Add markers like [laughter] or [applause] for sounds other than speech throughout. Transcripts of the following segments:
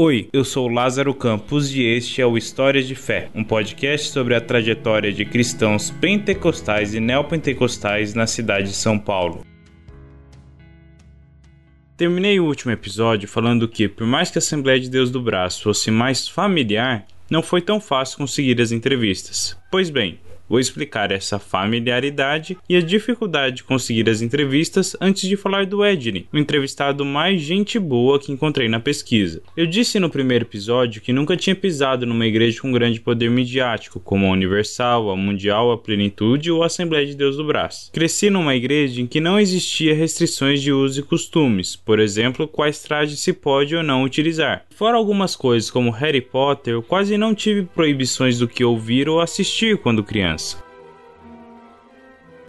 Oi, eu sou Lázaro Campos e este é o História de Fé, um podcast sobre a trajetória de cristãos pentecostais e neopentecostais na cidade de São Paulo. Terminei o último episódio falando que, por mais que a Assembleia de Deus do Braço fosse mais familiar, não foi tão fácil conseguir as entrevistas. Pois bem, Vou explicar essa familiaridade e a dificuldade de conseguir as entrevistas antes de falar do Edney, o entrevistado mais gente boa que encontrei na pesquisa. Eu disse no primeiro episódio que nunca tinha pisado numa igreja com grande poder midiático, como a Universal, a Mundial, a Plenitude ou a Assembleia de Deus do Brás. Cresci numa igreja em que não existia restrições de uso e costumes, por exemplo, quais trajes se pode ou não utilizar. Fora algumas coisas como Harry Potter, eu quase não tive proibições do que ouvir ou assistir quando criança.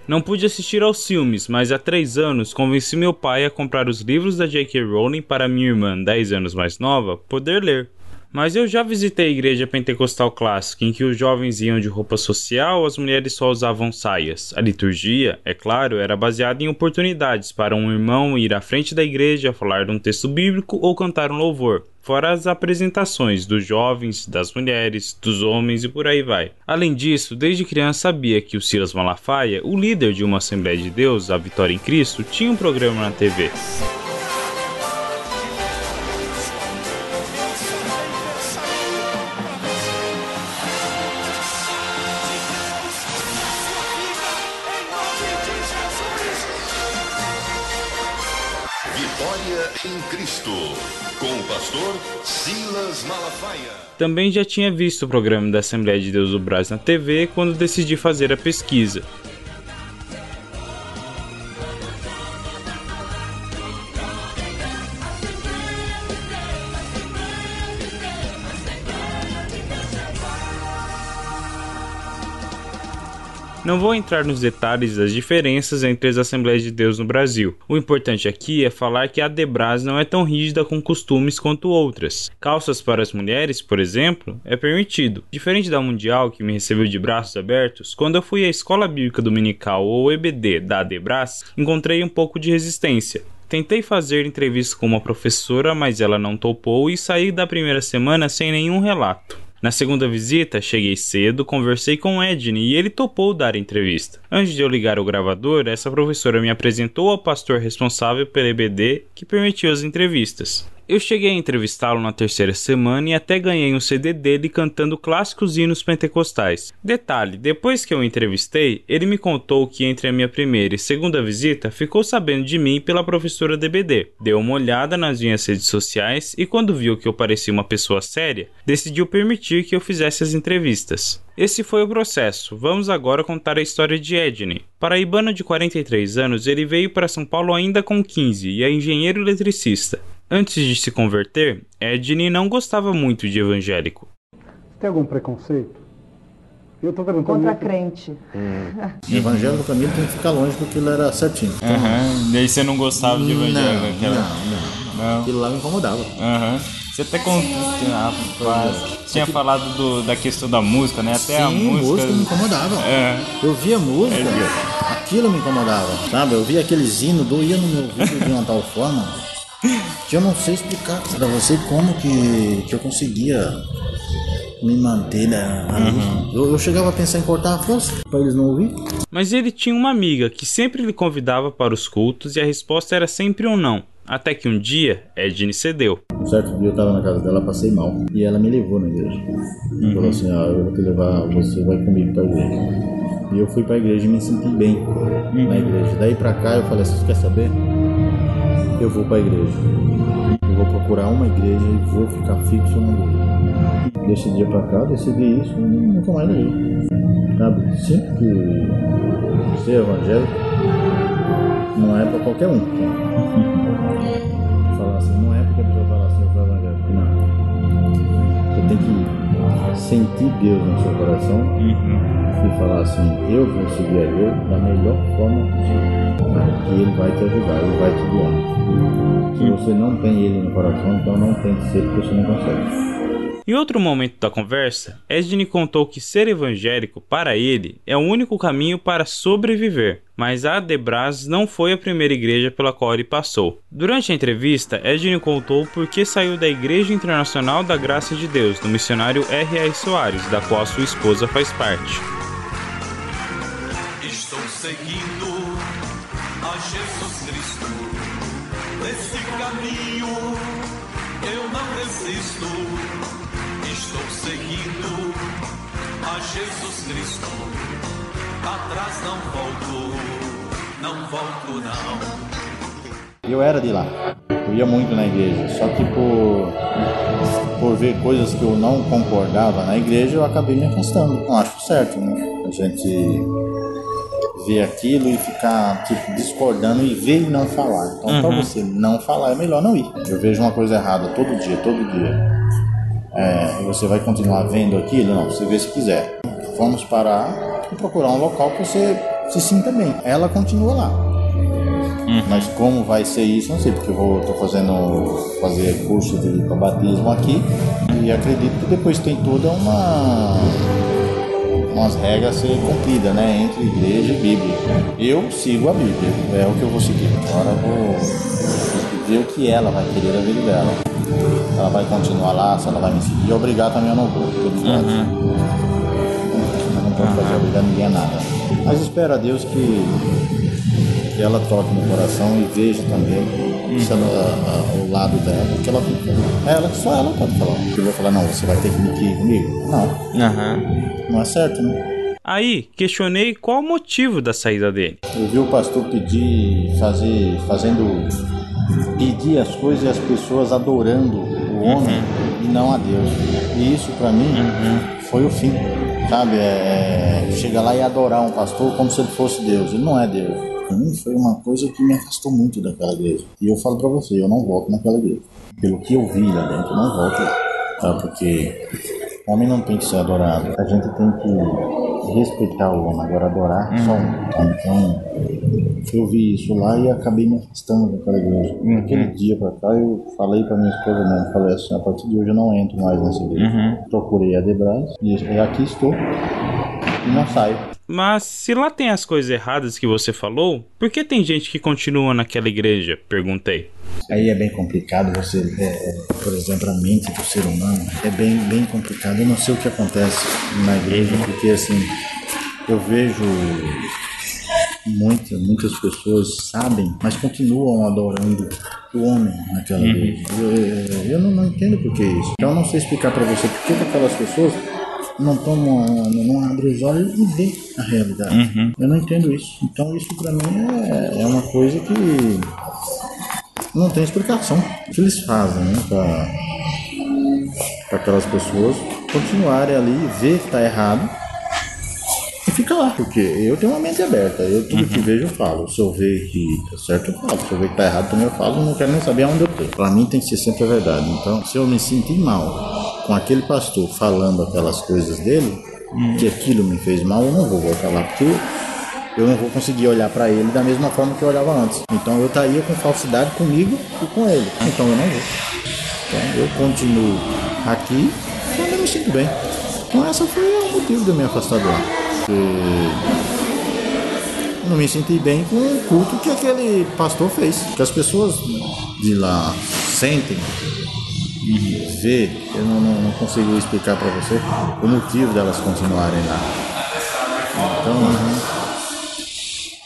Não pude assistir aos filmes, mas há três anos convenci meu pai a comprar os livros da J.K. Rowling para minha irmã, 10 anos mais nova, poder ler. Mas eu já visitei a igreja pentecostal clássica, em que os jovens iam de roupa social, as mulheres só usavam saias. A liturgia, é claro, era baseada em oportunidades para um irmão ir à frente da igreja, falar de um texto bíblico ou cantar um louvor fora as apresentações dos jovens, das mulheres, dos homens e por aí vai. Além disso, desde criança sabia que o Silas Malafaia, o líder de uma Assembleia de Deus, a Vitória em Cristo, tinha um programa na TV. Também já tinha visto o programa da Assembleia de Deus do Brasil na TV quando decidi fazer a pesquisa. Não vou entrar nos detalhes das diferenças entre as Assembleias de Deus no Brasil. O importante aqui é falar que a Debras não é tão rígida com costumes quanto outras. Calças para as mulheres, por exemplo, é permitido. Diferente da Mundial, que me recebeu de braços abertos, quando eu fui à Escola Bíblica Dominical ou EBD da Debras, encontrei um pouco de resistência. Tentei fazer entrevista com uma professora, mas ela não topou e saí da primeira semana sem nenhum relato. Na segunda visita, cheguei cedo, conversei com Edney e ele topou dar entrevista. Antes de eu ligar o gravador, essa professora me apresentou ao pastor responsável pelo EBD que permitiu as entrevistas. Eu cheguei a entrevistá-lo na terceira semana e até ganhei um CD dele cantando clássicos hinos pentecostais. Detalhe: depois que eu o entrevistei, ele me contou que entre a minha primeira e segunda visita ficou sabendo de mim pela professora DBD. Deu uma olhada nas minhas redes sociais e, quando viu que eu parecia uma pessoa séria, decidiu permitir que eu fizesse as entrevistas. Esse foi o processo. Vamos agora contar a história de Edney. Paraibano de 43 anos, ele veio para São Paulo ainda com 15 e é engenheiro eletricista. Antes de se converter, Edney não gostava muito de evangélico. Tem algum preconceito? Eu tô perguntando. Contra muito... crente. Hum. Evangelho para mim tem que ficar longe porque ele era certinho. Então, uhum. Daí você não gostava de evangelho? Não, aquela... não, não, não. Aquilo lá me incomodava. Uhum. Você até contou. Ah, tinha Aqui... falado do, da questão da música, né? Até Sim, a música. música me incomodava. É. Eu via música, é. aquilo me incomodava. Sabe? Eu via aqueles hinos, doía no meu ouvido de uma tal forma que eu não sei explicar para você como que, que eu conseguia me manter né? Uhum. Eu, eu, chegava a pensar em cortar a força para eles não ouvir. Mas ele tinha uma amiga que sempre lhe convidava para os cultos e a resposta era sempre um não. Até que um dia, Edne cedeu. Um certo dia eu estava na casa dela, passei mal. E ela me levou na igreja. Uhum. Falou assim: ah, eu vou te levar, você vai comigo para a igreja. E eu fui para a igreja e me senti bem uhum. na igreja. Daí para cá eu falei assim: você quer saber? Eu vou para a igreja. Eu vou procurar uma igreja e vou ficar fixo na igreja. Desse dia para cá, decidi isso e nunca mais liguei. Sabe? Sempre que ser evangélico não é para qualquer um. Falar assim, não é porque a pessoa fala assim, eu sou evangélico. Não. Você tem que sentir Deus no seu coração uhum. E falar assim, eu vou seguir a Deus da melhor forma possível que Ele vai te ajudar, Ele vai te guiar. Se você não tem Ele no coração, então não tem que ser porque você não consegue. Em outro momento da conversa, Edney contou que ser evangélico, para ele, é o único caminho para sobreviver, mas a Debras não foi a primeira igreja pela qual ele passou. Durante a entrevista, Edney contou por que saiu da Igreja Internacional da Graça de Deus, do missionário R.A. Soares, da qual sua esposa faz parte. Seguindo a Jesus Cristo, nesse caminho eu não resisto. Estou seguindo a Jesus Cristo, atrás não volto, não volto não. Eu era de lá, eu ia muito na igreja, só que por, por ver coisas que eu não concordava na igreja, eu acabei me afastando. Não acho certo, né? A gente ver aquilo e ficar tipo, discordando e ver e não falar. Então, uhum. para você não falar, é melhor não ir. Eu vejo uma coisa errada todo dia, todo dia. É, e você vai continuar vendo aquilo? Não, você vê se quiser. Vamos parar e procurar um local que você se sinta bem. Ela continua lá. Uhum. Mas como vai ser isso, não sei, porque eu vou, tô fazendo fazer curso de batismo aqui e acredito que depois tem toda uma umas regras a ser cumpridas, né? Entre igreja e Bíblia. Eu sigo a Bíblia, é o que eu vou seguir. Agora eu vou ver o que ela vai querer da vida dela. Se ela vai continuar lá, se ela vai me seguir. Obrigar também eu não vou, porque uhum. Eu não posso fazer obrigar ninguém a nada. Mas espero a Deus que, que ela toque no coração e veja também uhum. ela, a, o lado dela, que ela fica. Ela, só ela pode falar. Eu vou falar, não, você vai ter que ir comigo? Não. Uhum. Não é certo, né? Aí, questionei qual o motivo da saída dele. Eu vi o pastor pedir, fazer, fazendo, pedir as coisas e as pessoas adorando o homem uhum. e não a Deus. E isso para mim uhum. foi o fim, sabe? É, é, chegar lá e adorar um pastor como se ele fosse Deus. Ele não é Deus. Para mim foi uma coisa que me afastou muito daquela igreja. E eu falo para você, eu não volto naquela igreja. Pelo que eu vi lá dentro, eu não volto lá. Tá? Porque o homem não tem que ser adorado. A gente tem que respeitar o homem, agora adorar uhum. só um. Tá? Então, eu vi isso lá e acabei me afastando daquela igreja. Uhum. Naquele dia pra cá, eu falei pra minha esposa mesmo, falei assim, a partir de hoje eu não entro mais nessa igreja. Uhum. Procurei a Debras e aqui estou e não saio. Mas se lá tem as coisas erradas que você falou, por que tem gente que continua naquela igreja? Perguntei. Aí é bem complicado você, é, é, por exemplo, a mente do ser humano é bem, bem complicado. Eu não sei o que acontece na igreja, porque assim, eu vejo muitas, muitas pessoas sabem, mas continuam adorando o homem naquela uhum. igreja. Eu, eu, eu não, não, entendo por que isso. Então eu não sei explicar para você por que aquelas pessoas não tomam, não abrem os olhos e vê a realidade. Uhum. Eu não entendo isso. Então isso para mim é, é uma coisa que não tem explicação. O que eles fazem né, para aquelas pessoas continuarem ali, ver que está errado e fica lá, porque eu tenho uma mente aberta. Eu tudo uhum. que vejo eu falo. Se eu ver que tá certo, eu falo. Se eu ver que tá errado também eu falo, não quero nem saber aonde eu tô. Para mim tem que ser sempre a verdade. Então, se eu me sentir mal com aquele pastor falando aquelas coisas dele, uhum. que aquilo me fez mal, eu não vou voltar lá, porque eu não vou conseguir olhar para ele da mesma forma que eu olhava antes. Então eu estaria com falsidade comigo e com ele. Então eu não vou. Então eu continuo aqui quando eu me sinto bem. Então essa foi o motivo de eu me afastar lá. Eu não me senti bem com o culto que aquele pastor fez. Que as pessoas de lá sentem vê, eu não, não, não consigo explicar para você o motivo delas continuarem lá. Então,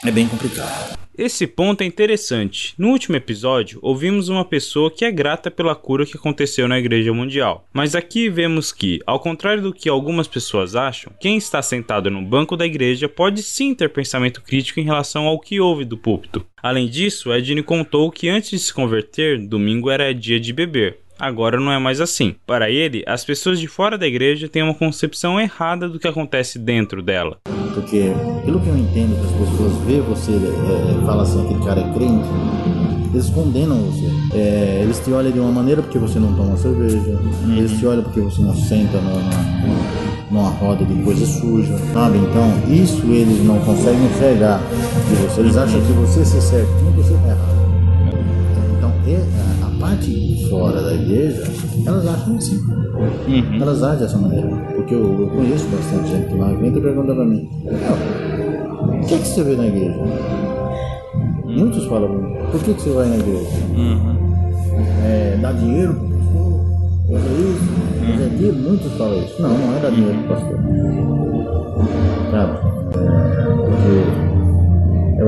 é bem complicado. Esse ponto é interessante. No último episódio, ouvimos uma pessoa que é grata pela cura que aconteceu na Igreja Mundial. Mas aqui vemos que, ao contrário do que algumas pessoas acham, quem está sentado no banco da igreja pode sim ter pensamento crítico em relação ao que ouve do púlpito. Além disso, Edney contou que antes de se converter, domingo era dia de beber. Agora não é mais assim. Para ele, as pessoas de fora da igreja têm uma concepção errada do que acontece dentro dela. Porque, pelo que eu entendo, que as pessoas vê você é, é fala assim, aquele cara é crente, eles condenam você. É, eles te olham de uma maneira porque você não toma cerveja, uhum. eles te olham porque você não senta numa, numa roda de coisa suja, sabe? Então, isso eles não conseguem enxergar de você. Eles acham que você ser certinho, você tá errado. Então, é, parte fora da igreja, elas acham assim. Uhum. Elas agem dessa maneira. Porque eu, eu conheço bastante gente lá, vem e pergunta pra mim, o que, é que você vê na igreja? Uhum. Muitos falam, por que, que você vai na igreja? Uhum. É, dá dinheiro pro pastor? Fazer isso? Fazer uhum. aquilo? Muitos falam isso. Não, não é dar dinheiro pro pastor. Sabe?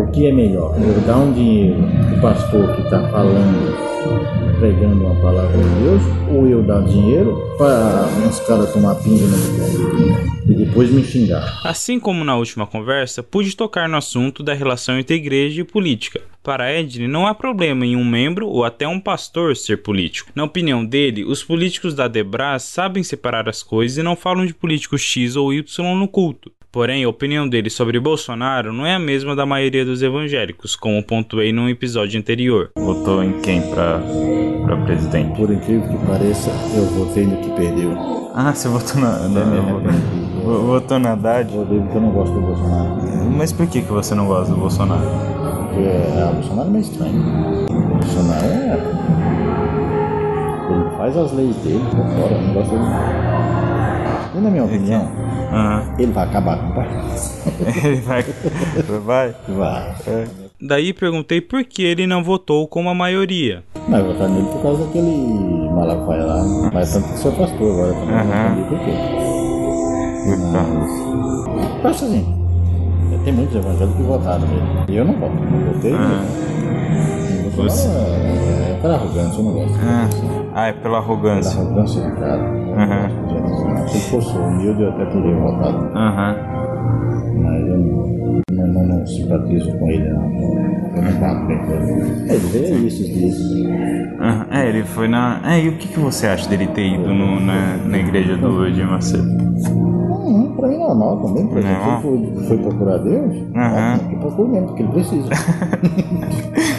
O que é melhor, eu dar um dinheiro para o pastor que está falando, pregando uma palavra de Deus, ou eu dar dinheiro para uns caras tomar pinga no e depois me xingar. Assim como na última conversa, pude tocar no assunto da relação entre igreja e política. Para Edney, não há problema em um membro ou até um pastor ser político. Na opinião dele, os políticos da Debras sabem separar as coisas e não falam de político X ou Y no culto. Porém, a opinião dele sobre Bolsonaro não é a mesma da maioria dos evangélicos, como pontuei num episódio anterior. Votou em quem para para presidente? Por incrível que pareça, eu votei no que perdeu. Ah, você votou na, na, na votou na Haddad? Eu votei porque eu não gosto do Bolsonaro. Mas por que, que você não gosta do Bolsonaro? Porque é, o Bolsonaro é meio estranho. O Bolsonaro é. Ele faz as leis dele por fora, eu não gosto dele. E na minha opinião. Uhum. Ele vai acabar com o país. [laughs] ele vai. Vai? Vai. É. Daí perguntei por que ele não votou como a maioria. Mas votar nele por causa daquele Malafaia lá. Mas tanto que sou pastor agora também. Uhum. Não por quê. Mas. Acho assim. Tem muitos evangélicos que votaram nele. E eu não voto. Não votei. Uhum. Você... É, é pela arrogância, eu não gosto. Uhum. Ah, é pela arrogância. Pela arrogância do cara. Uhum. Se ele fosse humilde, eu até teria votado. Uhum. Mas eu não, não, não, não simpatizo com ele, não. Eu não bato bem com ele. Ele veio aí esses dias. Uhum. É, ele foi na. É, e o que, que você acha dele ter ido no, na, na igreja do Edir Macedo? Uhum, pra mim normal também, pra gente foi, foi procurar Deus, uhum. que procura mesmo, porque ele precisa. [laughs]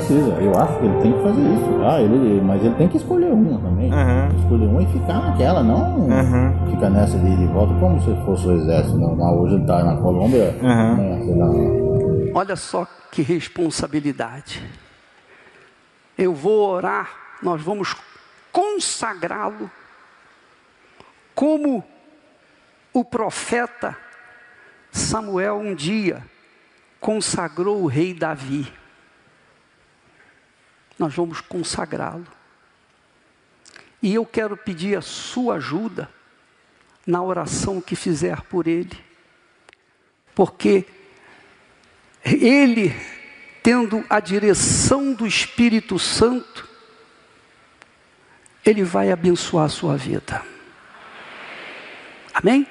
Precisa, eu acho que ele tem que fazer isso. Ah, ele, mas ele tem que escolher uma também. Uhum. Escolher uma e ficar naquela, não uhum. ficar nessa de ir e volta como se fosse o exército. Não, não hoje ele tá na Colômbia, uhum. né, sei lá. Olha só que responsabilidade. Eu vou orar, nós vamos consagrá-lo como o profeta Samuel um dia consagrou o rei Davi nós vamos consagrá-lo. E eu quero pedir a sua ajuda na oração que fizer por ele, porque ele, tendo a direção do Espírito Santo, ele vai abençoar a sua vida. Amém?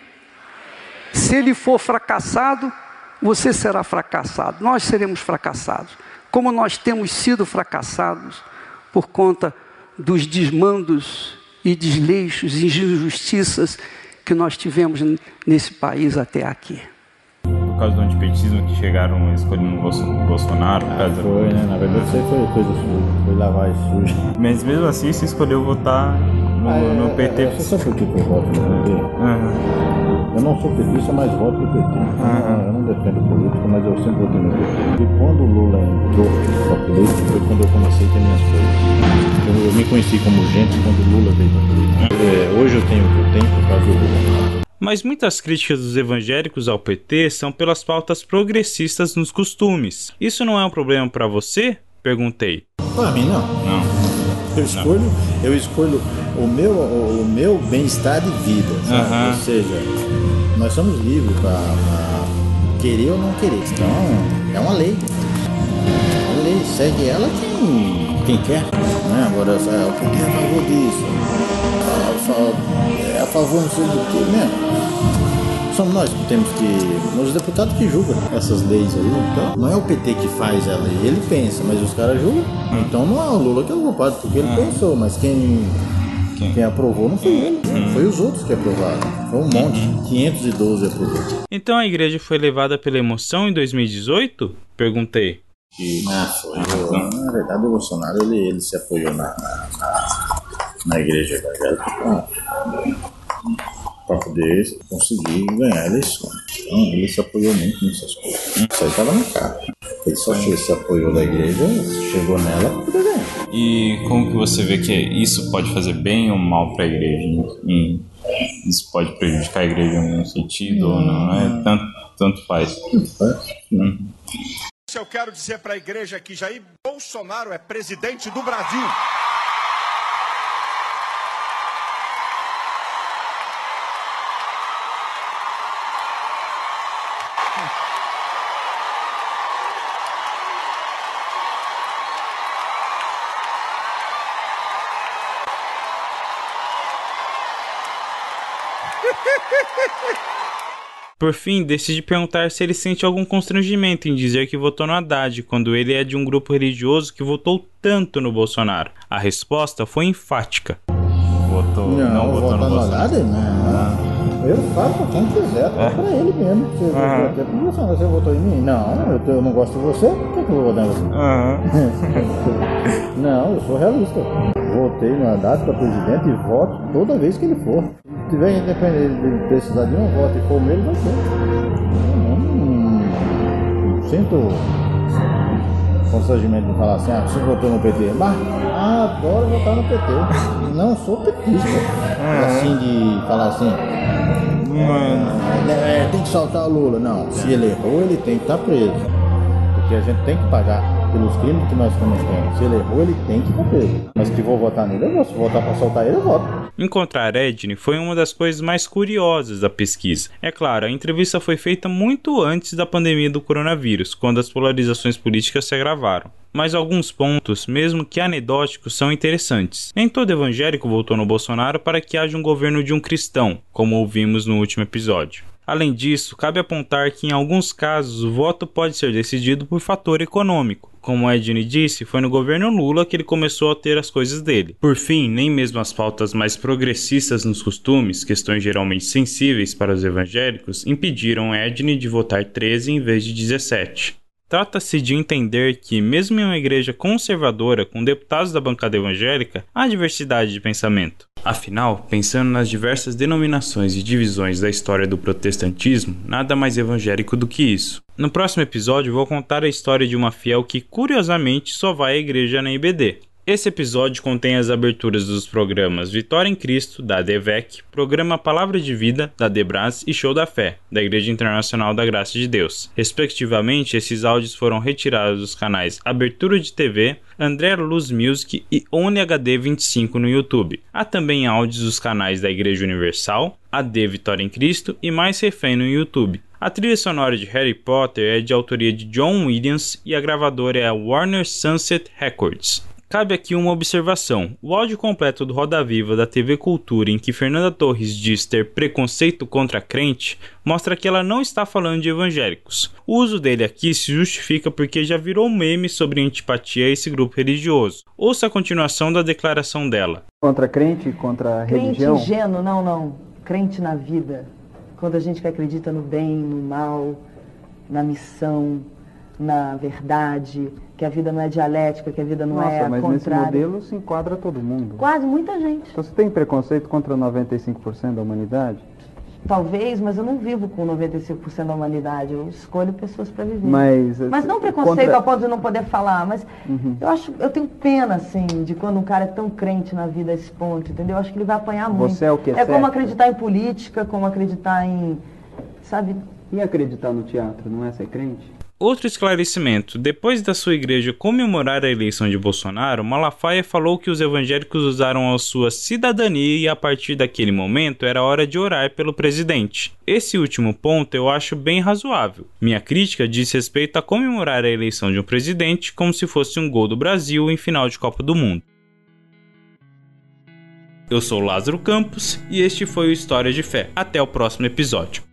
Se ele for fracassado, você será fracassado, nós seremos fracassados como nós temos sido fracassados por conta dos desmandos e desleixos e injustiças que nós tivemos nesse país até aqui. Por causa do antipetismo que chegaram escolhendo o Bolsonaro? Ah, foi, né? Na verdade, isso foi coisa suja, foi lavar suja. [laughs] Mas mesmo assim, você escolheu votar no, ah, no PT? É, você sabe por que eu voto no PT? Uhum. Eu não sou petista, mas voto no PT. Uhum. Eu não defendo política, mas eu sempre votei no PT. E quando o Lula entrou para política, foi quando eu comecei a ter minhas coisas. Eu, me conheci como gente quando o Lula veio para política. É, hoje eu tenho o que eu tenho por causa do Lula. Mas muitas críticas dos evangélicos ao PT são pelas pautas progressistas nos costumes. Isso não é um problema para você? Perguntei. Para mim não. Não. Eu escolho, eu escolho o meu, o, meu bem-estar de vida, sabe? Ou seja, nós somos livres para querer ou não querer. Então, é uma lei. É uma lei, segue ela quem, quem quer. Né? Agora, o que é a favor disso? É a favor não sei do que, né? somos nós que temos que. Os deputados que julgam essas leis aí. Então, não é o PT que faz a lei, ele pensa, mas os caras julgam. Então não é o Lula que é o culpado, porque ele pensou, mas quem. Quem aprovou não foi ele, uhum. foi os outros que aprovaram. Foi um monte, 512 uhum. aprovou. Então a igreja foi levada pela emoção em 2018? Perguntei. Ah, foi. na verdade, o Bolsonaro ele, ele se apoiou na, na, na igreja evangélica. Ah para poder conseguir ganhar a eleição. Então ele se apoiou muito nessas coisas. Isso aí estava na cara. Ele só se apoiou da igreja, chegou nela para poder ganhar. E como que você vê que isso pode fazer bem ou mal para a igreja? E isso pode prejudicar a igreja em algum sentido ou não? É tanto, tanto faz. Hum. Eu quero dizer para a igreja que Jair Bolsonaro é presidente do Brasil. Por fim, decide perguntar se ele sente algum constrangimento em dizer que votou no Haddad, quando ele é de um grupo religioso que votou tanto no Bolsonaro. A resposta foi enfática. Votou, não, não votou no Bolsonaro? Haddad, não. Eu falo pra quem quiser, é. pra ele mesmo. Você, uhum. você, você votou em mim? Não, eu, eu não gosto de você, por que, que eu vou votar em você? Uhum. [laughs] não, eu sou realista. Votei no Haddad para presidente e voto toda vez que ele for tiver independente de precisar de um voto e for mesmo, vai ter. Não, não sinto constrangimento de falar assim, ah, você votou no PT. Mas adoro votar no PT. Não sou petista. É. Assim de falar assim. É, é, tem que soltar o Lula. Não, se ele errou, ele tem que estar preso. Porque a gente tem que pagar pelos crimes que nós cometemos. Se ele errou, ele tem que cumprir. Mas que vou votar nele, eu vou. Se votar para soltar ele, eu voto. Encontrar Edney foi uma das coisas mais curiosas da pesquisa. É claro, a entrevista foi feita muito antes da pandemia do coronavírus, quando as polarizações políticas se agravaram. Mas alguns pontos, mesmo que anedóticos, são interessantes. Nem todo evangélico votou no Bolsonaro para que haja um governo de um cristão, como ouvimos no último episódio. Além disso, cabe apontar que em alguns casos o voto pode ser decidido por fator econômico. Como Edney disse, foi no governo Lula que ele começou a ter as coisas dele. Por fim, nem mesmo as pautas mais progressistas nos costumes, questões geralmente sensíveis para os evangélicos, impediram Edney de votar 13 em vez de 17. Trata-se de entender que, mesmo em uma igreja conservadora com deputados da bancada evangélica, há diversidade de pensamento. Afinal, pensando nas diversas denominações e divisões da história do protestantismo, nada mais evangélico do que isso. No próximo episódio, vou contar a história de uma fiel que, curiosamente, só vai à igreja na IBD. Esse episódio contém as aberturas dos programas Vitória em Cristo, da DEVEC, Programa Palavra de Vida, da Debras e Show da Fé, da Igreja Internacional da Graça de Deus. Respectivamente, esses áudios foram retirados dos canais Abertura de TV, André Luz Music e ONIHD 25 no YouTube. Há também áudios dos canais da Igreja Universal, AD Vitória em Cristo e Mais Refém no YouTube. A trilha sonora de Harry Potter é de autoria de John Williams e a gravadora é a Warner Sunset Records. Cabe aqui uma observação: o áudio completo do Roda Viva da TV Cultura, em que Fernanda Torres diz ter preconceito contra crente, mostra que ela não está falando de evangélicos. O uso dele aqui se justifica porque já virou meme sobre antipatia a esse grupo religioso. Ouça a continuação da declaração dela. Contra crente, contra crente religião? Crente ingênuo, não, não. Crente na vida. Quando a gente que acredita no bem, no mal, na missão, na verdade que a vida não é dialética, que a vida não Nossa, é mas contrária. nesse modelo se enquadra todo mundo. Quase, muita gente. Então você tem preconceito contra 95% da humanidade? Talvez, mas eu não vivo com 95% da humanidade. Eu escolho pessoas para viver. Mas, mas não preconceito contra... a ponto de não poder falar, mas uhum. eu acho, eu tenho pena, assim, de quando um cara é tão crente na vida a esse ponto, entendeu? Eu acho que ele vai apanhar muito. Você é o que? É como acreditar em política, como acreditar em, sabe? E acreditar no teatro, não é ser crente? Outro esclarecimento: depois da sua igreja comemorar a eleição de Bolsonaro, Malafaia falou que os evangélicos usaram a sua cidadania e a partir daquele momento era hora de orar pelo presidente. Esse último ponto eu acho bem razoável. Minha crítica diz respeito a comemorar a eleição de um presidente como se fosse um gol do Brasil em final de Copa do Mundo. Eu sou Lázaro Campos e este foi o História de Fé. Até o próximo episódio.